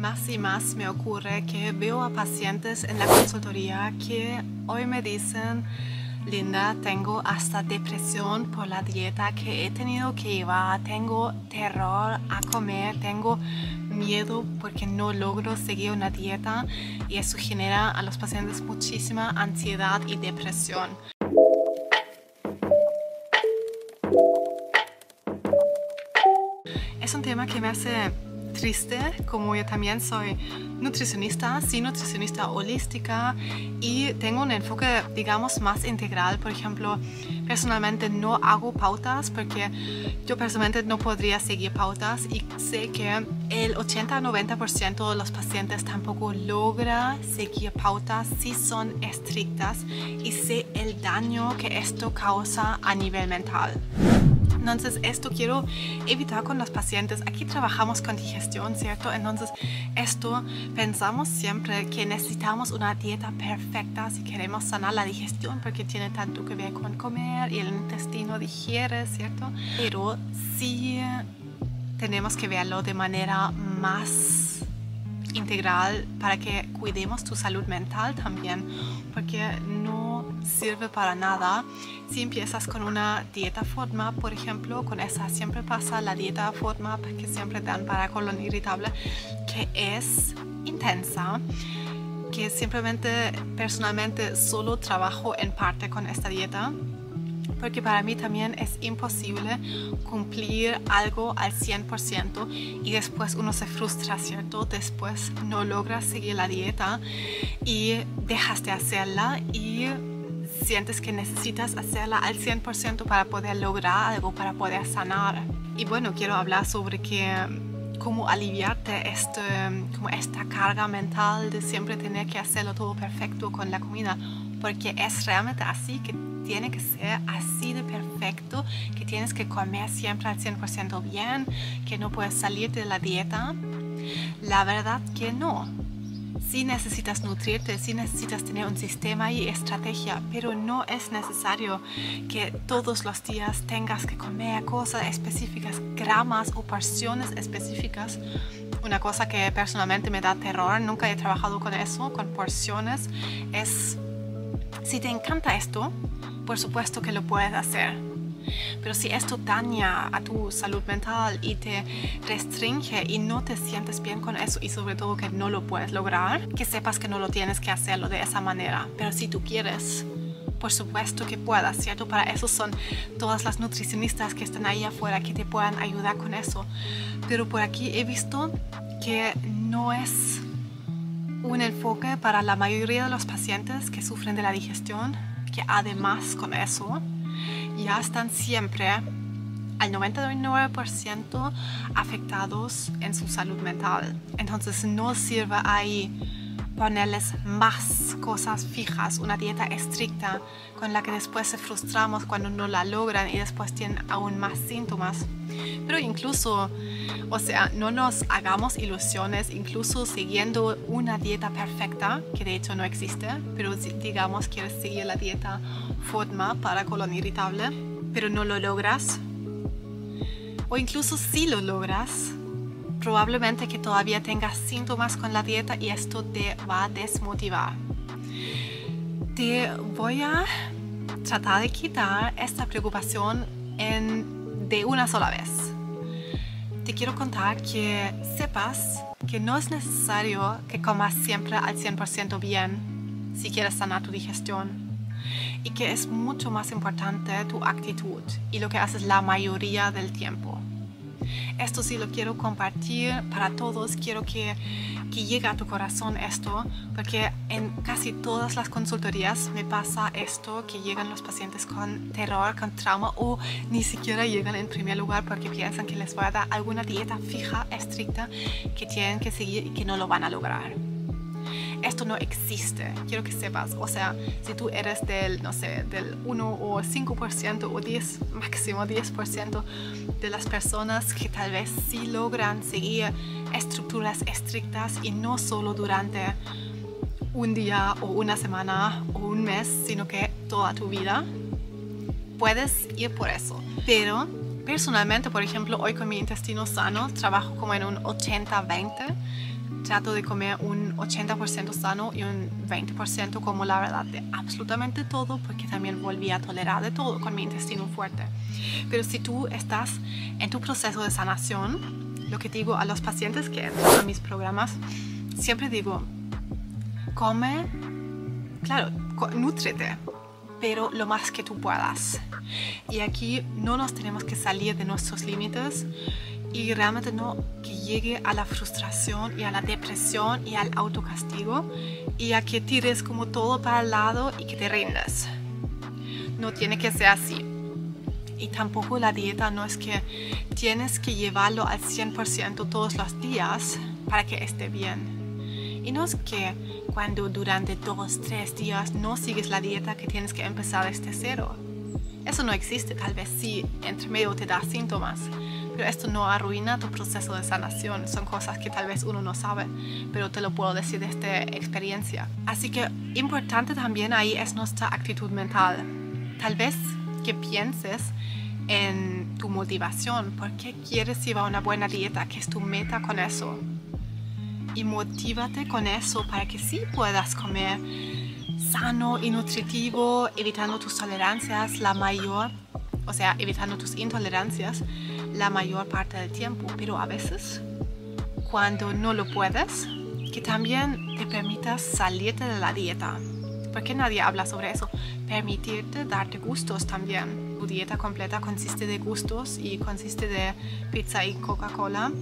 Más y más me ocurre que veo a pacientes en la consultoría que hoy me dicen, Linda, tengo hasta depresión por la dieta que he tenido que llevar, tengo terror a comer, tengo miedo porque no logro seguir una dieta y eso genera a los pacientes muchísima ansiedad y depresión. Es un tema que me hace triste, como yo también soy nutricionista, sí nutricionista holística y tengo un enfoque, digamos, más integral. Por ejemplo, personalmente no hago pautas porque yo personalmente no podría seguir pautas y sé que el 80-90% de los pacientes tampoco logra seguir pautas si son estrictas y sé el daño que esto causa a nivel mental. Entonces, esto quiero evitar con los pacientes. Aquí trabajamos con digestión, ¿cierto? Entonces, esto pensamos siempre que necesitamos una dieta perfecta si queremos sanar la digestión, porque tiene tanto que ver con comer y el intestino digiere, ¿cierto? Pero sí tenemos que verlo de manera más integral para que cuidemos tu salud mental también, porque no sirve para nada si empiezas con una dieta forma, por ejemplo, con esa siempre pasa la dieta forma que siempre dan para colon irritable, que es intensa que simplemente personalmente solo trabajo en parte con esta dieta porque para mí también es imposible cumplir algo al 100% y después uno se frustra, ¿cierto? Después no logras seguir la dieta y dejas de hacerla y sientes que necesitas hacerla al 100% para poder lograr algo, para poder sanar. Y bueno, quiero hablar sobre que cómo aliviarte este, como esta carga mental de siempre tener que hacerlo todo perfecto con la comida, porque es realmente así que tiene que ser así de perfecto, que tienes que comer siempre al 100% bien, que no puedes salir de la dieta. La verdad que no. Sí necesitas nutrirte, sí necesitas tener un sistema y estrategia, pero no es necesario que todos los días tengas que comer cosas específicas, gramas o porciones específicas. Una cosa que personalmente me da terror, nunca he trabajado con eso, con porciones, es si te encanta esto, por supuesto que lo puedes hacer. Pero si esto daña a tu salud mental y te restringe y no te sientes bien con eso y sobre todo que no lo puedes lograr, que sepas que no lo tienes que hacerlo de esa manera. Pero si tú quieres, por supuesto que puedas, ¿cierto? Para eso son todas las nutricionistas que están ahí afuera que te puedan ayudar con eso. Pero por aquí he visto que no es un enfoque para la mayoría de los pacientes que sufren de la digestión que además con eso ya están siempre al 99% afectados en su salud mental. Entonces no sirve ahí ponerles más cosas fijas, una dieta estricta con la que después se frustramos cuando no la logran y después tienen aún más síntomas. Pero incluso, o sea, no nos hagamos ilusiones, incluso siguiendo una dieta perfecta, que de hecho no existe, pero digamos quieres seguir la dieta FODMA para colon irritable, pero no lo logras, o incluso si lo logras, probablemente que todavía tengas síntomas con la dieta y esto te va a desmotivar. Te voy a tratar de quitar esta preocupación en, de una sola vez. Te quiero contar que sepas que no es necesario que comas siempre al 100% bien si quieres sanar tu digestión y que es mucho más importante tu actitud y lo que haces la mayoría del tiempo. Esto sí lo quiero compartir para todos, quiero que, que llegue a tu corazón esto, porque en casi todas las consultorías me pasa esto, que llegan los pacientes con terror, con trauma o ni siquiera llegan en primer lugar porque piensan que les voy a dar alguna dieta fija, estricta, que tienen que seguir y que no lo van a lograr esto no existe, quiero que sepas. O sea, si tú eres del, no sé, del 1 o 5% o 10, máximo 10% de las personas que tal vez sí logran seguir estructuras estrictas y no solo durante un día o una semana o un mes, sino que toda tu vida, puedes ir por eso. Pero personalmente, por ejemplo, hoy con mi intestino sano trabajo como en un 80-20 trato de comer un 80% sano y un 20% como la verdad de absolutamente todo, porque también volví a tolerar de todo con mi intestino fuerte. Pero si tú estás en tu proceso de sanación, lo que digo a los pacientes que entran a mis programas, siempre digo, come, claro, nutrete, pero lo más que tú puedas. Y aquí no nos tenemos que salir de nuestros límites y realmente no que llegue a la frustración y a la depresión y al autocastigo y a que tires como todo para el lado y que te rindas. No tiene que ser así. Y tampoco la dieta no es que tienes que llevarlo al 100% todos los días para que esté bien. Y no es que cuando durante dos, tres días no sigues la dieta que tienes que empezar desde cero. Eso no existe, tal vez sí, entre medio te da síntomas, pero esto no arruina tu proceso de sanación. Son cosas que tal vez uno no sabe, pero te lo puedo decir desde experiencia. Así que importante también ahí es nuestra actitud mental. Tal vez que pienses en tu motivación, por qué quieres llevar una buena dieta, qué es tu meta con eso. Y motívate con eso para que sí puedas comer sano y nutritivo, evitando tus tolerancias la mayor, o sea, evitando tus intolerancias la mayor parte del tiempo. Pero a veces, cuando no lo puedes, que también te permitas salirte de la dieta. Porque nadie habla sobre eso. Permitirte darte gustos también. Tu dieta completa consiste de gustos y consiste de pizza y Coca-Cola.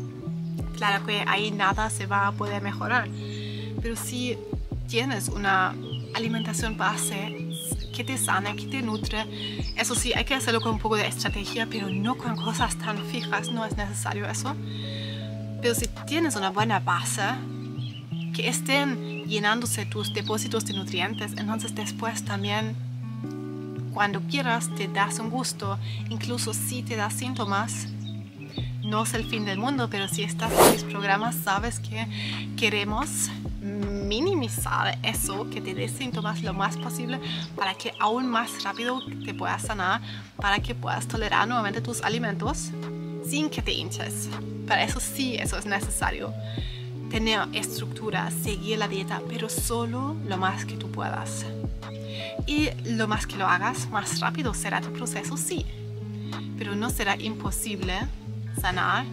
Claro que ahí nada se va a poder mejorar. Pero si tienes una alimentación base que te sana, que te nutre. Eso sí, hay que hacerlo con un poco de estrategia, pero no con cosas tan fijas, no es necesario eso. Pero si tienes una buena base, que estén llenándose tus depósitos de nutrientes, entonces después también, cuando quieras, te das un gusto, incluso si te das síntomas, no es el fin del mundo, pero si estás en mis programas, sabes que queremos minimizar eso, que te dé síntomas lo más posible para que aún más rápido te puedas sanar, para que puedas tolerar nuevamente tus alimentos sin que te hinches. Para eso sí, eso es necesario. Tener estructura, seguir la dieta, pero solo lo más que tú puedas. Y lo más que lo hagas, más rápido será tu proceso, sí. Pero no será imposible sanar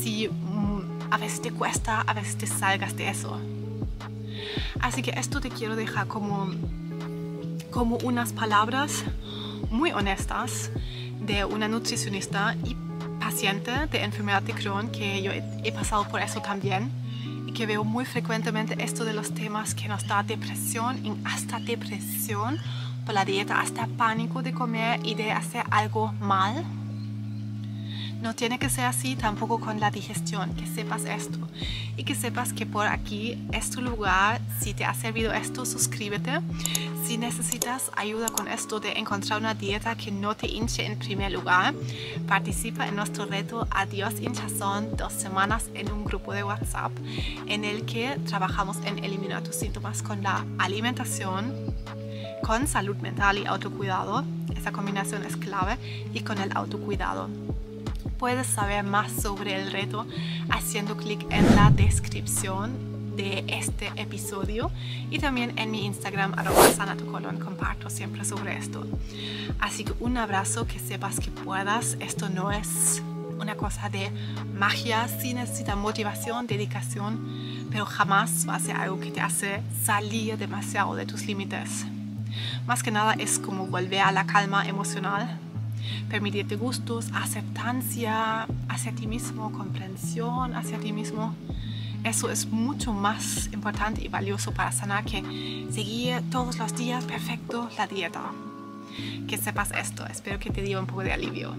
si mm, a veces te cuesta, a veces te salgas de eso. Así que esto te quiero dejar como, como unas palabras muy honestas de una nutricionista y paciente de enfermedad de Crohn, que yo he, pasado por eso también, y que veo muy frecuentemente esto de los temas que nos da depresión, hasta depresión por la dieta, hasta pánico de comer y de hacer algo mal no tiene que ser así tampoco con la digestión, que sepas esto y que sepas que por aquí es tu lugar. Si te ha servido esto, suscríbete. Si necesitas ayuda con esto de encontrar una dieta que no te hinche en primer lugar, participa en nuestro reto Adiós hinchazón, dos semanas en un grupo de WhatsApp en el que trabajamos en eliminar tus síntomas con la alimentación, con salud mental y autocuidado. Esa combinación es clave y con el autocuidado. Puedes saber más sobre el reto haciendo clic en la descripción de este episodio y también en mi Instagram sanatocolon comparto siempre sobre esto. Así que un abrazo, que sepas que puedas. Esto no es una cosa de magia, sí necesita motivación, dedicación, pero jamás va a ser algo que te hace salir demasiado de tus límites. Más que nada es como volver a la calma emocional permitirte gustos, aceptancia hacia ti mismo, comprensión hacia ti mismo. Eso es mucho más importante y valioso para sanar que seguir todos los días perfecto la dieta. Que sepas esto, espero que te diera un poco de alivio.